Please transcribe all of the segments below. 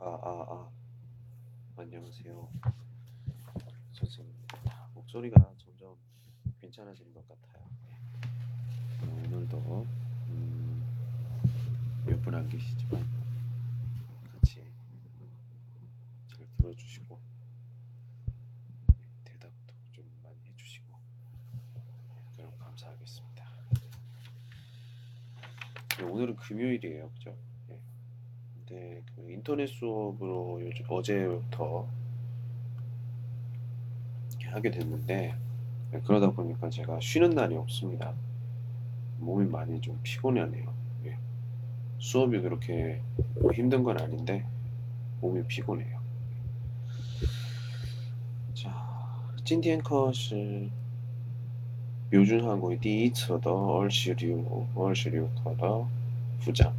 아, 아, 아. 안녕하세요. 저 지금 목소리가 점점 괜찮아지는 것 같아요. 어, 오늘도 음, 몇 분 안 계시지만 같이 잘 들어주시고 대답도 좀 많이 해주시고 그럼 감사하겠습니다. 네, 오늘은 금요일이에요, 그죠? 네. 네, 그 인터넷 수업으로 요즘 어제부터 이렇게 하게 됐는데 네, 그러다 보니까 제가 쉬는 날이 없습니다. 몸이 많이 좀 피곤하네요. 예. 수업이 그렇게 뭐 힘든 건 아닌데 몸이 피곤해요. 자, 今天课是标准韩国第一册的二十六二十六课的副讲。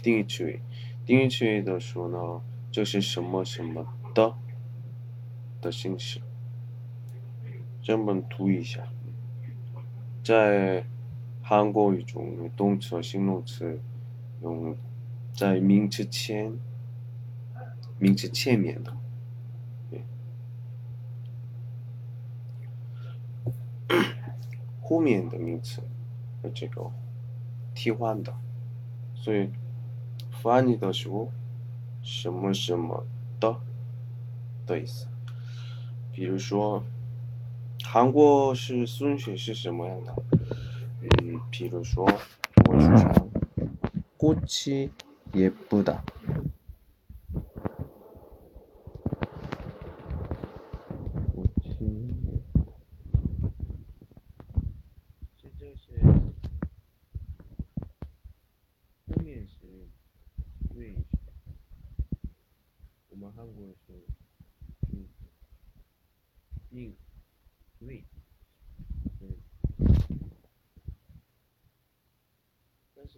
定义词尾，定义词尾的时候呢，就是什么什么的的形式。这么读一下，在韩国语中，动词和形容词用在名词前，名词前面的，后 面的名词的这个替换的，所以。翻译的时候，什么什么的的意思。比如说，韩国是顺序是什么样的？嗯，比如说，我主唱꽃이예쁘다。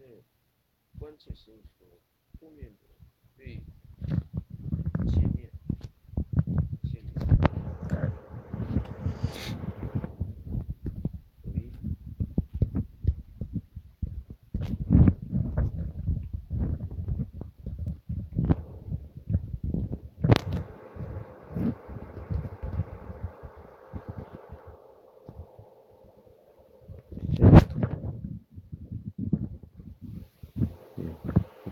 是关节松弛，后面的。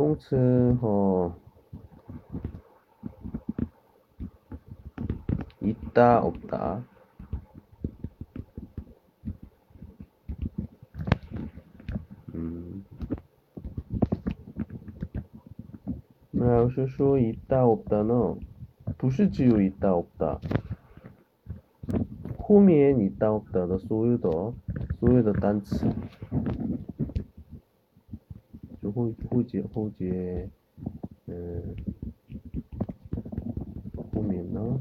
动词和 있다 없다 음, 那要是说 있다 없다는 不是只有 있다 없다 后面 있다 없다的所有的所有的单词 호, 호지, 호지의 음, 홈이나?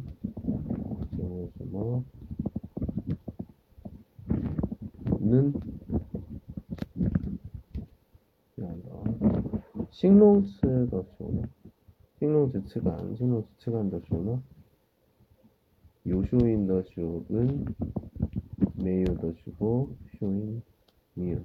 정해주마는? 식농츠가 좋나? 식농츠 측안, 식농츠 측안 더 좋나? 요쇼인 더 쇼는 메이오 더 쇼고 쇼인 미요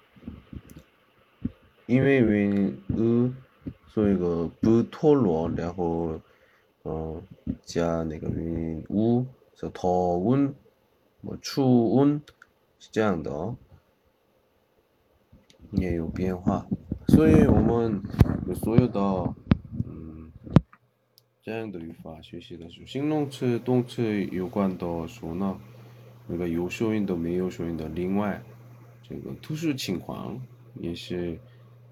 因为云雾，所以个不脱落，然后，嗯，加那个云雾，是透温，出温，是这样的。也有变化，所以我们，所有的，嗯，这样的语法学习的时候，形容词动词有关到说呢，那个有修音的，没有修音的，另外，这个特殊情况，也是。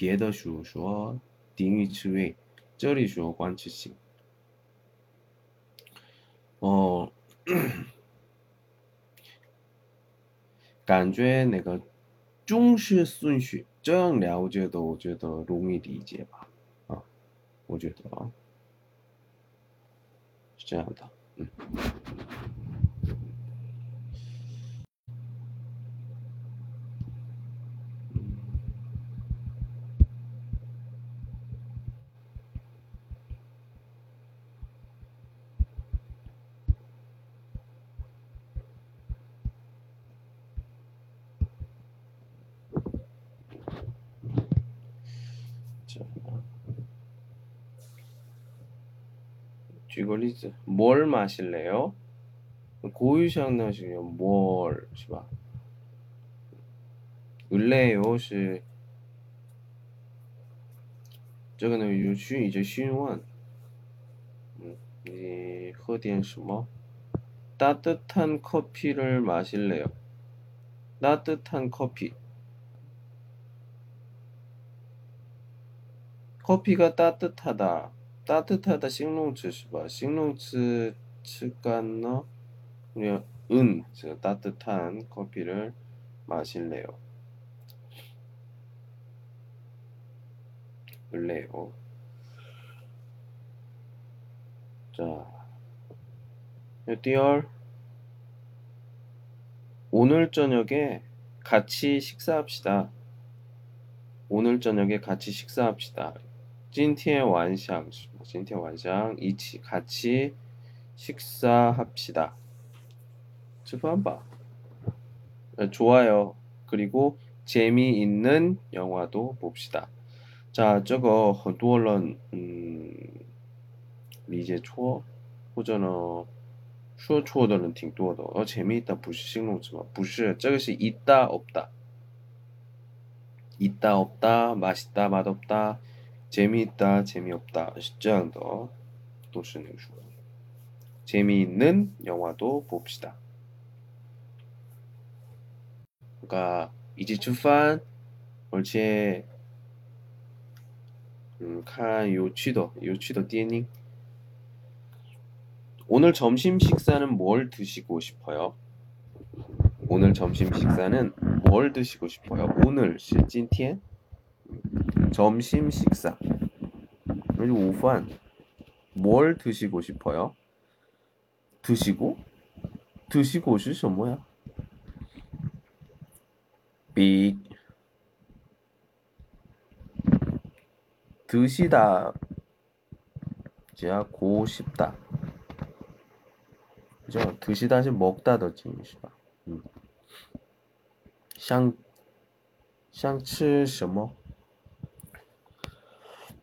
别的时候说定语词尾，这里说关系性。哦，感觉那个。中式顺序这样了解的，我觉得容易理解吧？啊，我觉得啊，是这样的，嗯。 举个例子，뭘 마실래요? 고유상나시요 뭘, 是吧? 을래요 是 这个呢 요즘 이제 询问 음, 이 허디엔 什么? 따뜻한 커피를 마실래요? 따뜻한 커피 커피가 따뜻하다. 따뜻하다 싱롱츠 시바 싱롱츠 츠간너 우리 은 따뜻한 커피를 마실래요. 을래요. 자, 띠얼 오늘 저녁에 같이 식사합시다. 오늘 저녁에 같이 식사합시다. 今天晚上今天晚上一起 같이 식사합시다. 吃饭吧. 좋아요. 그리고 재미있는 영화도 봅시다. 자, 这个很多人 음, 理解错或者呢说错的人挺多的. 어, 재미있다 不是形容词吗?不是,这个是 있다 없다. 있다 없다 맛있다 맛없다 재미있다, 재미없다, 시장도 도시는 주어. 재미있는 영화도 봅시다. 그러니까 이제 출판 얼체 음, 칸 요취도 요취도 띠니 오늘 점심 식사는 뭘 드시고 싶어요? 오늘 점심 식사는 뭘 드시고 싶어요? 오늘 실진 티엔 점심 식사 그리고 오후한 뭘 드시고 싶어요? 드시고? 드시고 是什么呀? 빅 드시다 자고 싶다 그죠? 드시다시 먹다 더 징시다 음. 想想吃什么？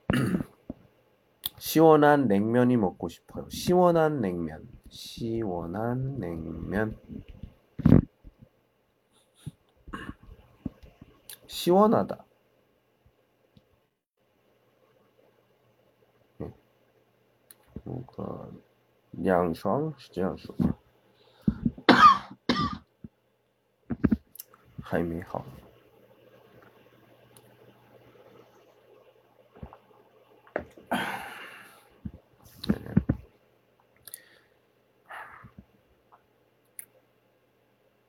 시원한 냉면이 먹고 싶어요. 시원한 냉면. 시원한 냉면. 시원하다. 네. 那个两双是这样说，还没好。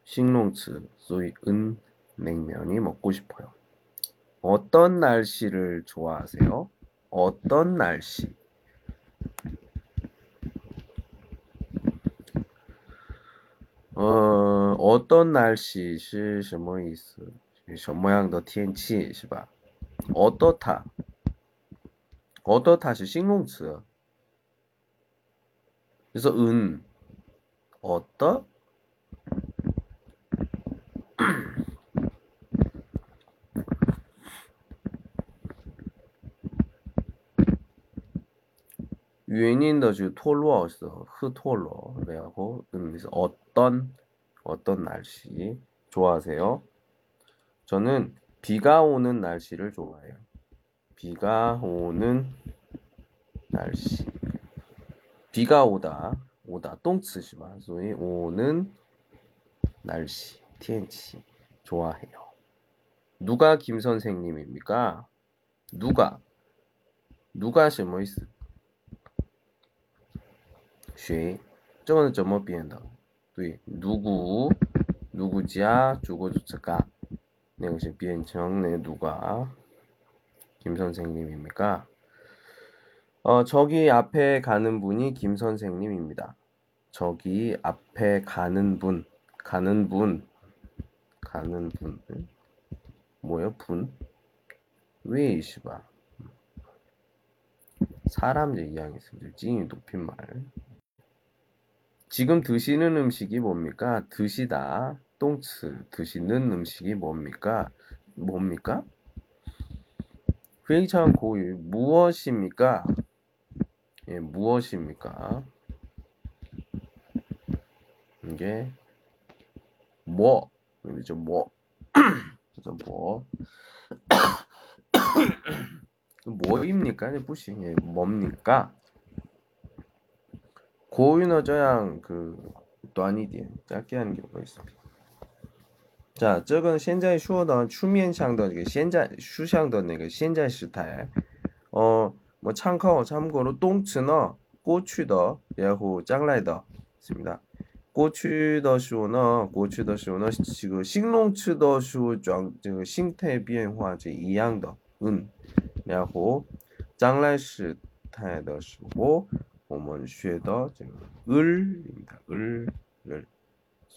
形容词 소위 은 냉면이 먹고 싶어요. 어떤 날씨를 좋아하세요? 어떤 날씨? 어, 어떤 날씨是什么意思？什么样的天气是吧？어떻다 얻어 다시 싱롱츠 그래서 은 어떠 유인인더 주 토로 어서 흐토로 그래하고 그래서 어떤 어떤 날씨 좋아하세요? 저는 비가 오는 날씨를 좋아해요. 비가 오는 날씨. 비가 오다 오다 똥词是吧? 소위 오는 날씨, 天气 좋아해요. 누가 김 선생님입니까? 누가 누가 什么意思?谁？这个怎么编的？对，누구누구자주거주체가那个是变成那누가 김 선생님입니까 어, 저기 앞에 가는 분이 김 선생님입니다. 저기 앞에 가는 분, 가는 분, 가는 분, 뭐요? 분? 왜 이시바? 사람 얘기하겠습니다. 찡이 높임말. 지금 드시는 음식이 뭡니까? 드시다. 똥츠. 드시는 음식이 뭡니까? 뭡니까? 회의창 고유. 무엇입니까? 예, 무엇입니까? 이게 뭐? 그죠 뭐? 그죠 뭐? 뭐입니까? 부시 예, 뭡니까? 고유너 저양 그 또 아니디 짧게 하는 경우가 있습니다. 자, 这个现在说的出面向的这个现在书上的那个现在时态，呃，뭐 참고 참고로 动词呢过去的然后将来的 있습니다. 过去的时候呢，过去的时候呢， 지금 形容词的时候，这个形态变化这一样的，嗯，然后将来时态的时候。我们学的这个 을입니다. 을, 을.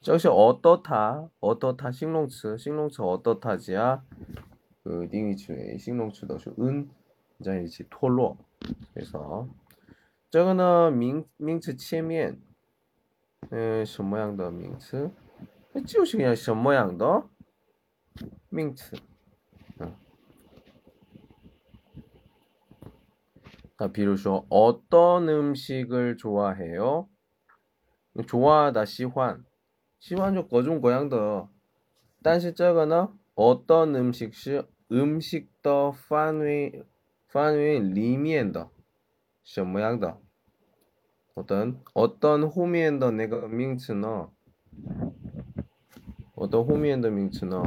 法. 这是 어떻다, 어떻다 形容词,形容词 어떻다지야 그 定义词为 形容词的是 은, 在一起脱落. 그래서 这个呢 명, 名词前面 에, 什么样的名词?就是 그냥 什么样的名词. 자, 比如说 어떤 음식을 좋아해요? 좋아하다 시환 시환就 各种各样的但是这个呢 어떤 음식是 음식的 范围 范围里面的什么样的 어떤 어떤 后面的那个名词呢 어떤 后面的名词呢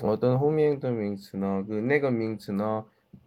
어떤 호미행的 名词呢, 그 내가 名词呢,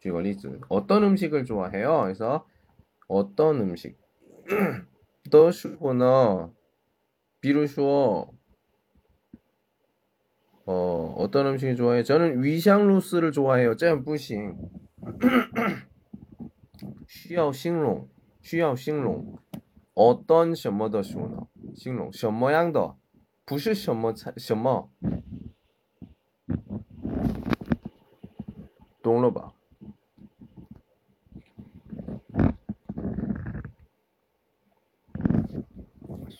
举个 例子. 어떤 음식을 좋아해요? 그래서 어떤 음식. 的时候呢, 比如说 어, 어떤 음식이 좋아해요? 저는 위샹루스를 좋아해요. 这样不行.需要形容,需要形容. 어떤 什么的说呢?形容什么样的?不是什么菜什么.懂了吧?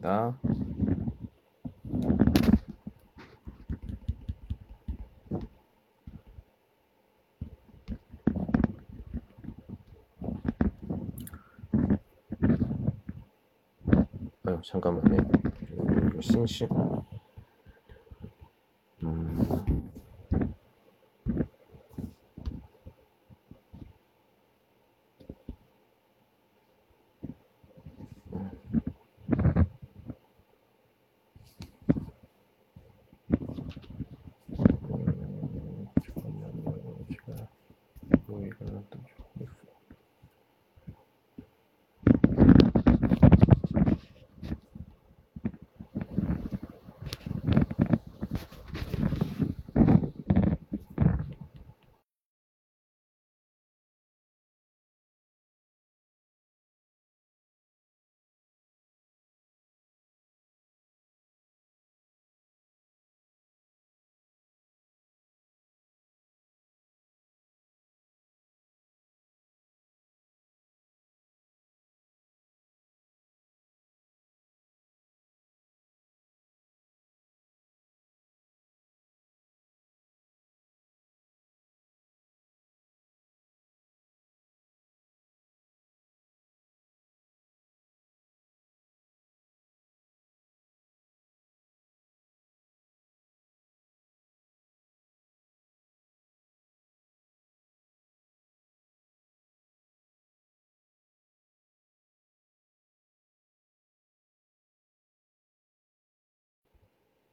감사합니다. 아유, 잠깐만요. 싱싱. 음. 음, 잠깐만요. 제가 이거 이거는 또 좀-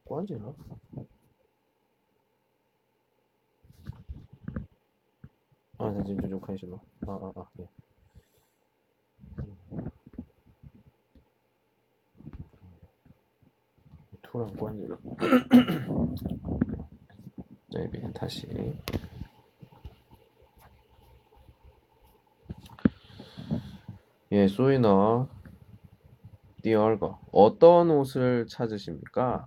关紧了。啊，那就就就开始了。啊啊啊，对。突然关紧了。这边다시。 예, 所以呢, 第二个, 어떤 옷을 찾으십니까?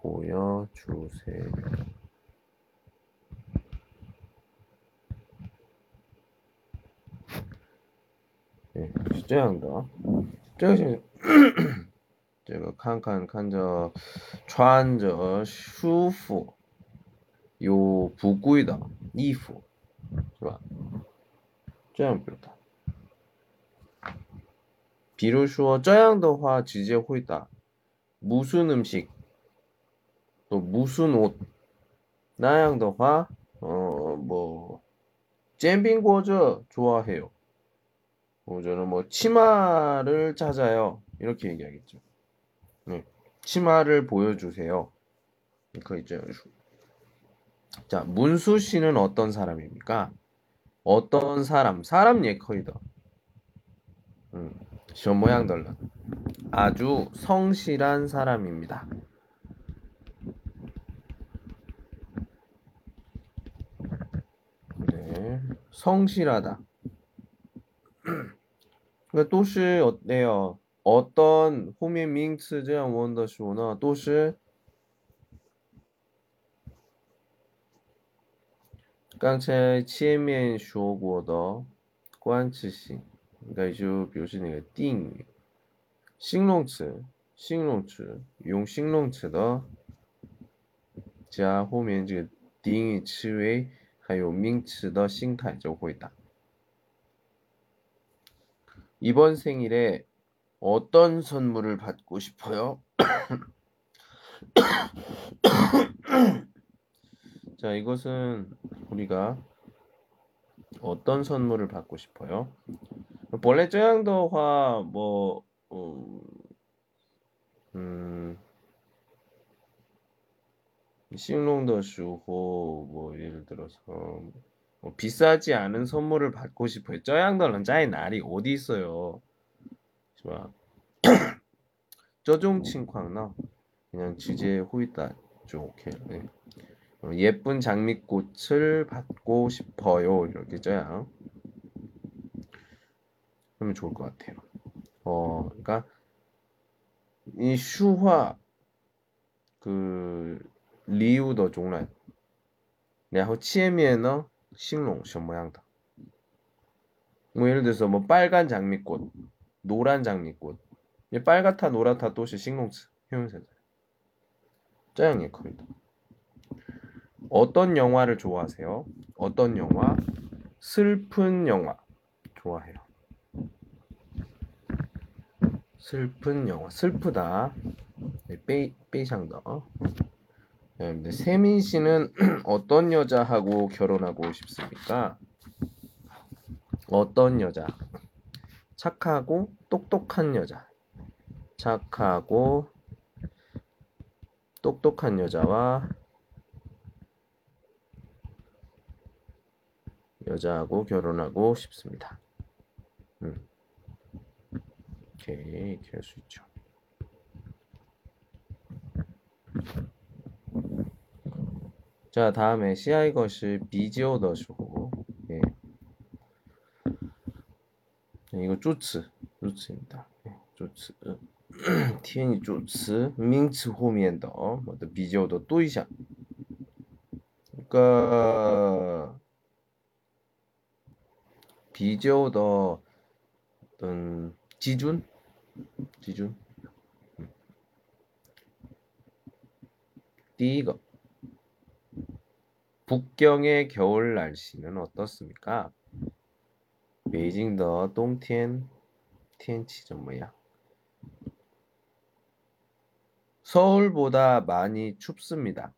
보여주세요. 네, 是这样的啊，这个是这个看看看着穿着舒服又不贵的衣服，是吧？这样表达。比如说这样的话直接回答무슨음식 또 무슨 옷 나양더화 어뭐 잼빙고저 좋아해요. 뭐 저는 뭐 치마를 찾아요. 이렇게 얘기하겠죠. 네. 치마를 보여주세요. 그러니까 자 문수 씨는 어떤 사람입니까? 어떤 사람 사람 예커이다. 음, 저 모양 달라. 아주 성실한 사람입니다. 성실하다. 그都是 어때요? 어떤 后面名词这样问的时候呢都是刚才前面说过的关系型，应该就表示那个定语，形容词，形容词用形容词的加后面这个定语词尾， 还有名词的形态就会打。 이번 생일에 어떤 선물을 받고 싶어요? 자, 이것은 우리가 어떤 선물을 받고 싶어요? 본래 这样的话뭐 음, 음, 싱롱더 슈호 뭐 예를 들어서 뭐 비싸지 않은 선물을 받고 싶어요. 쩌양더는 짜이 날이 어디 있어요? 좋아. 저종 칭광나 그냥 주제에 호이다 좋게 네. 예쁜 장미꽃을 받고 싶어요 이렇게 짜야 그러면 좋을 것 같아요. 어 그러니까 이 슈화 그 리우더 종란 然后前面呢形容什么样的뭐 예를 들어서 뭐 빨간 장미꽃, 노란 장미꽃. 이 빨갛다, 노랗다 또시形容词, 형용사죠. 这样也可以的. 어떤 영화를 좋아하세요? 어떤 영화? 슬픈 영화 좋아해요. 슬픈 영화, 슬프다. 네, 빼, 빼상 더. 네, 세민 씨는 어떤 여자하고 결혼하고 싶습니까? 어떤 여자? 착하고 똑똑한 여자. 착하고 똑똑한 여자와 여자하고 결혼하고 싶습니다. 음. 오케이, 이렇게 할 수 있죠. 자, 다음에 CI 것이 비지오더쇼. 예. 네, 이거 쪼츠, 쪼츠입니다. 예, 쪼츠. 天语助词名词后面的我的比较的对象个比较的嗯基准基准第一个 북경의 겨울 날씨는 어떻습니까? 베이징의 冬天天气怎么样? 서울보다 많이 춥습니다.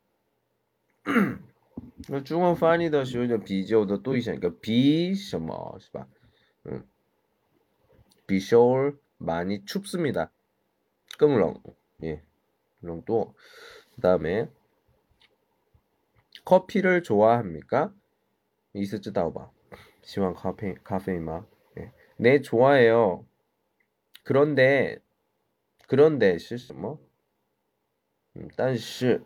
중원翻译的时候就比较的对象，一个比什么是吧？嗯，比 서울 많이 춥습니다. 更冷， 예, 冷多. 그다음에 커피를 좋아합니까? 이스즈다오바. 시왕 카페 카페이마. 예. 네, 좋아해요. 그런데 그런데 실수 뭐? 음, 但是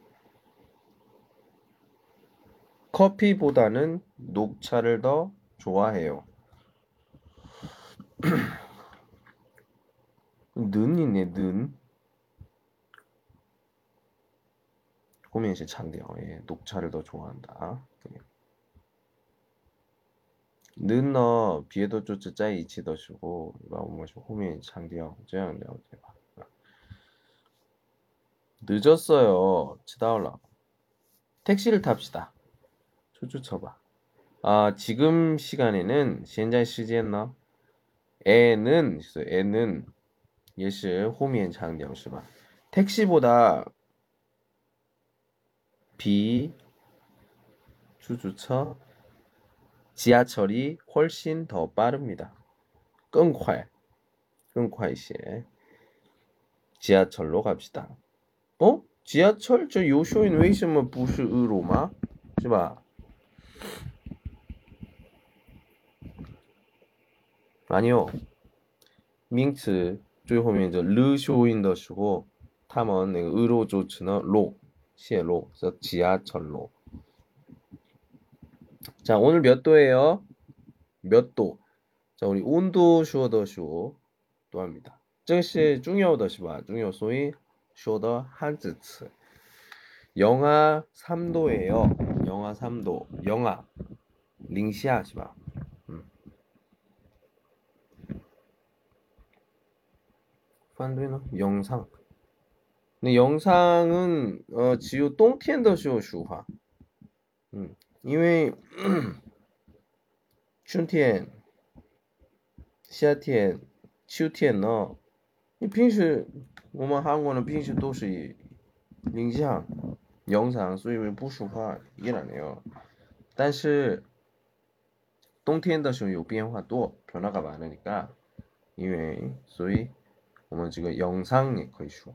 커피보다는 녹차를 더 좋아해요. 는이네 는. 호민씨 찬데요. 예, 녹차를 더 좋아한다. 는너 비에도 쪼쪼 짜이 이치 더 주고 마음모시 호민 찬디요. 저양요 대박. 늦었어요. 지다올라 택시를 탑시다. 초초 쳐봐. 아 지금 시간에는 현재 시간나 애는 애는 예시 호민 찬디요 시바. 택시보다 비 주주처 지하철이 훨씬 더 빠릅니다. 更快,更快些. 지하철로 갑시다. 어? 지하철 저 요쇼인 为什么不是 으로마? 是吧? 아니요. 名词最后面就 르쇼인 的时候他们那个 으로 就只能 로, 泄露, 그래서 지하철로. 자, 오늘 몇 도예요? 몇 도? 자, 우리 온도 쉬어더 쉬어 또 합니다. 즉시 중요하다시바 중요 소위 쉬어더 한즈츠. 영하 3도예요. 영하 3도. 영하 링시아시바. 음. 반대는 영상. 근데 영상은 어, 只有冬天的时候说话. 음. 因为春天、夏天、秋天呢，你平时我们韩国人平时都是影像、영상，所以不说话依然해요。但是冬天的时候有变化多，변화가많으니 까， 因为所以我们这个영상也可以说，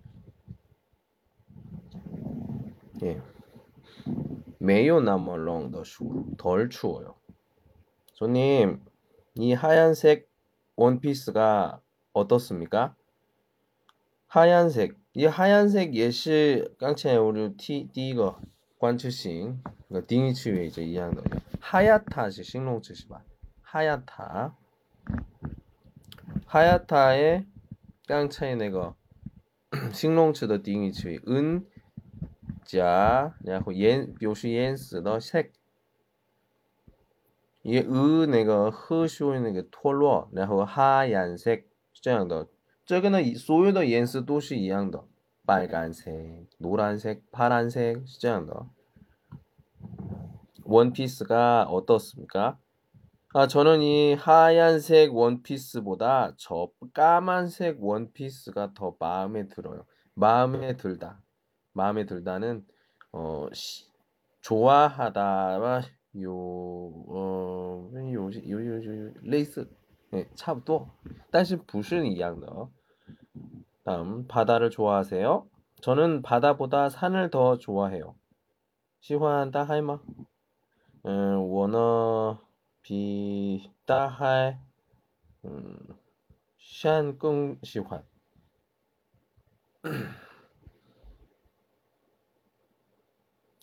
예. 매요 나머 롱더 슈. 덜 추워요. 손님, 이 하얀색 원피스가 어떻습니까? 하얀색. 이 하얀색 예시 깡체 우리 티 디거 관측싱. 그러니까 딩이 치유에 이제 이해하는 하야타시 싱롱치시바. 하야타. 하야타의 깡차이 내거 싱롱치더 딩이 치위 은 자, 然后颜表示颜色的색 也呃那个褐色那个托洛，然后哈颜色这样的，这个呢所有的颜色都是一样的。 빨간색, 노란색, 파란색, 这样的. 원피스가 어떻습니까? 아, 저는 이 하얀색 원피스보다 저 까만색 원피스가 더 마음에 들어요. 마음에 들다. 마음에 들다는 어 시, 좋아하다와 요, 어, 요, 요, 요, 요, 类似，哎，差不多，但是不是一样的。 다음 바다를 좋아하세요? 저는 바다보다 산을 더 좋아해요. 시환 따하이마? 음, 워너 비 따하이 음, 샨更 시환.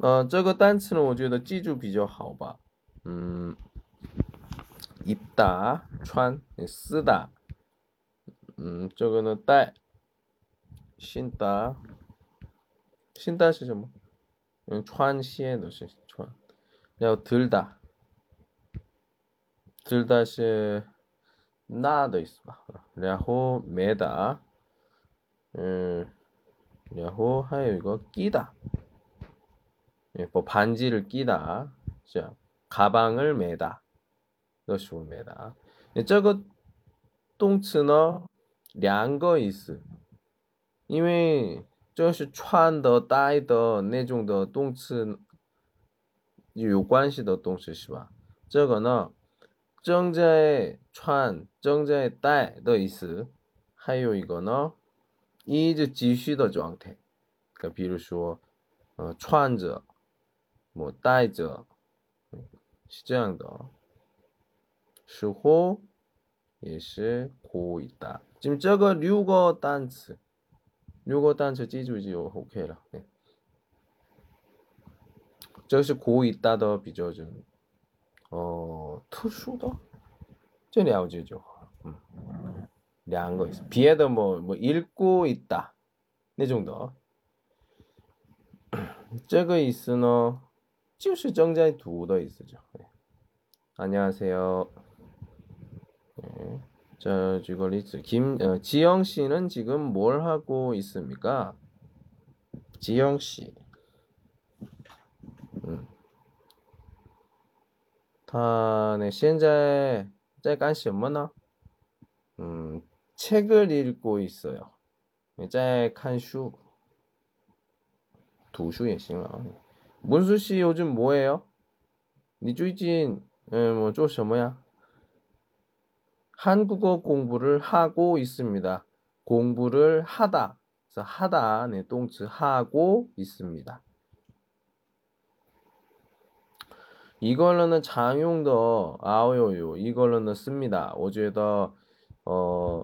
呃，这个单词呢，我觉得记住比较好吧。嗯，입다穿，쓰 다。 嗯，这个呢带。新达，新达是什么？嗯，穿线的是穿。然后들다들다是拿的意思吧？然后매 다， 嗯，然后还有一个끼 다， 뭐반지를끼 다， 这样，가방을매 다， 这是매 다。 这个动词呢，两个意思。因为这是穿的、戴的那种的动词有关系的东西是吧？这个呢，正在穿、正在戴的意思。还有一个呢，一直继续的状态。就比如说，呃，穿着、 我戴着，是这样的。时候也是可以的。就这个六个单词。 如果单词记住就 OK 了。对，这是国语大的比较좀 어, 特殊的，这了解就好。嗯，两个意思，别的뭐 뭐 읽고 있다 那种的，这个意思呢， 就是正在读的意思就。네. 안녕하세요. 네. 자, 이거 리스 김 어, 지영 씨는 지금 뭘 하고 있습니까? 지영 씨. 음. 他呢现在在干什么呢? 음, 책을 읽고 있어요. 在看书. 读书也行了. 문수 씨 요즘 뭐해요? 니 쭈이진 예, 뭐 쪼셔 뭐야? 한국어 공부를 하고 있습니다. 공부를 하다. 그래서 하다 네 동츠 하고 있습니다. 이걸로는 장용도 아오요요 이걸로는 씁니다. 어제도 어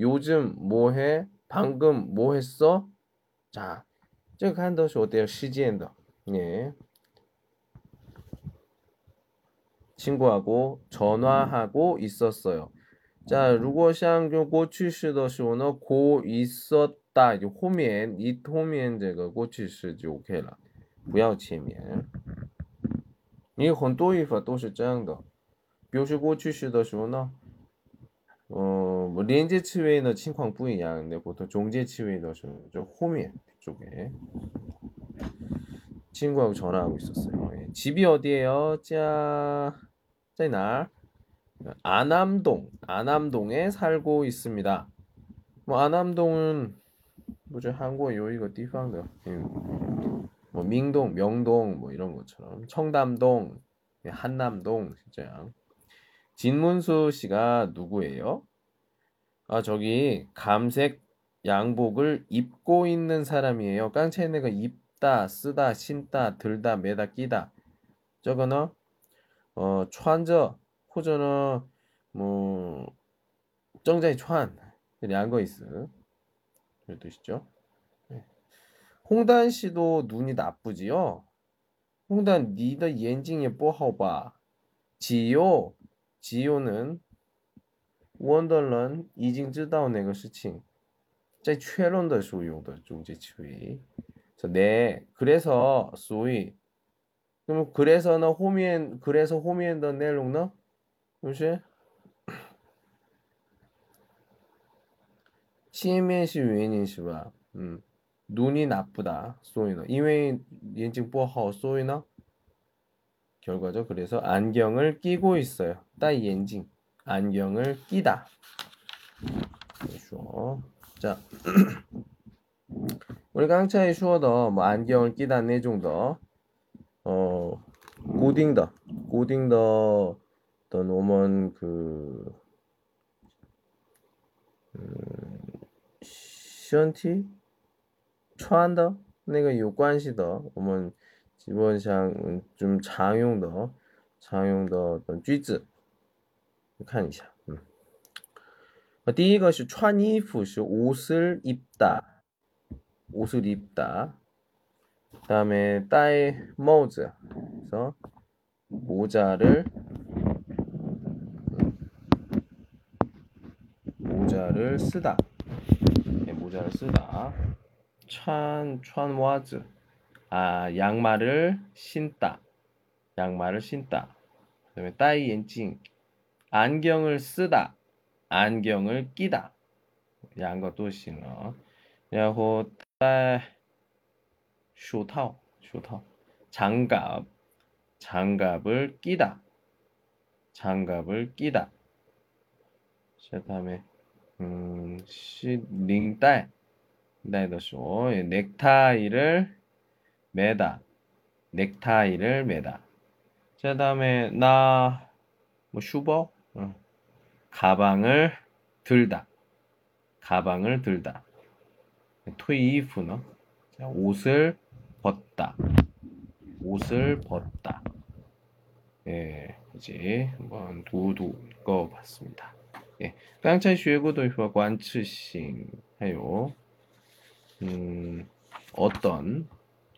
요즘 뭐해? 방금 뭐 했어? 자, 这个看都是我的时间的， 예. 친구하고 전화하고 있었어요. 자, 如果像就过去式的时候呢，고 있었다 就后面一后面这个过去式就 OK 了，不要前面。你很多语法都是这样的，比如说过去式的时候呢， 어, 뭐 렌즈 치웨이는 칭광 뿌이양인데 보통 종제 치웨이도 좀, 좀 호미엔 쪽에 친구하고 전화하고 있었어요. 예. 집이 어디예요? 짜, 짜이날 안암동, 안암동에 살고 있습니다. 뭐 안암동은 뭐죠? 한국 요이거 띠팡더. 뭐 민동, 뭐 명동 뭐 이런 것처럼 청담동, 예, 한남동 진짜 양. 진문수 씨가 누구예요? 아, 저기 감색 양복을 입고 있는 사람이에요. 깡체네가 입다, 쓰다, 신다, 들다, 매다, 끼다. 저거는 어, 촨저 호저는 뭐 정자의 촨 양거 있어. 이 뜻이죠. 네. 홍단 씨도 눈이 나쁘지요. 홍단 니더 엔징에 뽀하오바 지요 지요는 원더런 已经知道那个事情在确认的时候用的中介词汇。네, 그래서 所以 그럼 그래서는 호미엔 그래서 호미엔더 내용은 무시 치면시原因是吧? 음. 눈이 나쁘다. 소이너. 이외 연증 不好 소이너. 결과죠. 그래서 안경을 끼고 있어요. 따 연징. 안경을 끼다. 그렇죠. 자. 우리 강차에 슈어더 뭐 안경을 끼다 네 정도. 어, 고딩더, 고딩더, 어떤 오먼 그, 음, 시언티, 초한더, 내가 요관시더, 오먼 기본상 좀常用的, 常用的 어떤 句子看一下. 음. 第一个是穿衣服是 옷을 입다, 옷을 입다. 그 다음에 따의 모즈 그래서 모자를 모자를 쓰다 네, 모자를 쓰다 찬, 찬와즈 아 양말을 신다 양말을 신다 그 다음에 따이 엔징 안경을 쓰다 안경을 끼다 양거 또 신어 然后带 쇼타오, 쇼타오. 장갑, 장갑을 끼다. 장갑을 끼다. 그 다음에 음, 시, 링딸, 나이더쇼 예, 넥타이를 매다. 넥타이를 매다. 그 다음에 나 뭐 슈버 어. 가방을 들다. 가방을 들다. 토이프너 옷을 벗다. 옷을 벗다. 예, 이제 한번 두두 거 봤습니다. 예, 깡찬 슈에고도 휴와 관츠싱 해요. 음, 어떤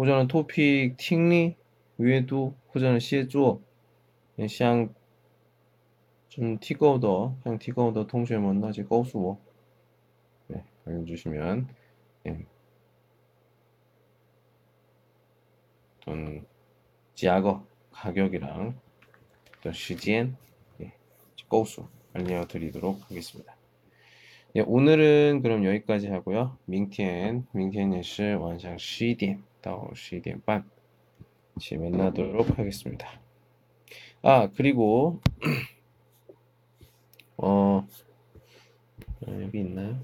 或者토픽팅리 외에도或者写作像좀 티거더像티거더 동시에만 나지告诉我 네, 알려주시면 예. 어떤 지하거 가격이랑 어떤 시간 예, 告诉 알려드리도록 하겠습니다. 예, 오늘은 그럼 여기까지 하고요. 明天明天也是 晚上 10点 到 11点 반 같이 만나도록 하겠습니다. 아 그리고 어 여기 있나요?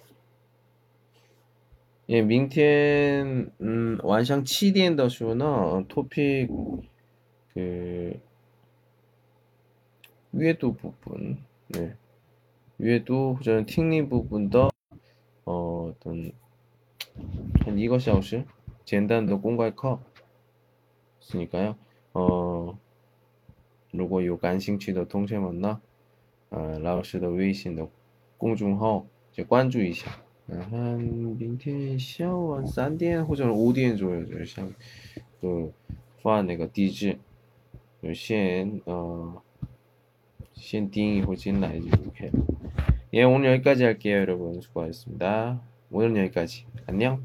예, 明天 음, 晚上 7点的时候呢 토픽 그阅读 부분 네. 阅读 저는 팅리 부분도 어, 어떤 한 이거 小时 简单的公开课，是니까요 어， 如果有感兴趣的同学们呢，呃，老师的微信的公众号就关注一下。然后明天下午三点或者五点左右，就想就发那个地址，就先呃先订一会进来就 OK。 예, 오늘 여기까지 할게요, 여러분. 수고하셨습니다. 오늘 여기까지. 안녕.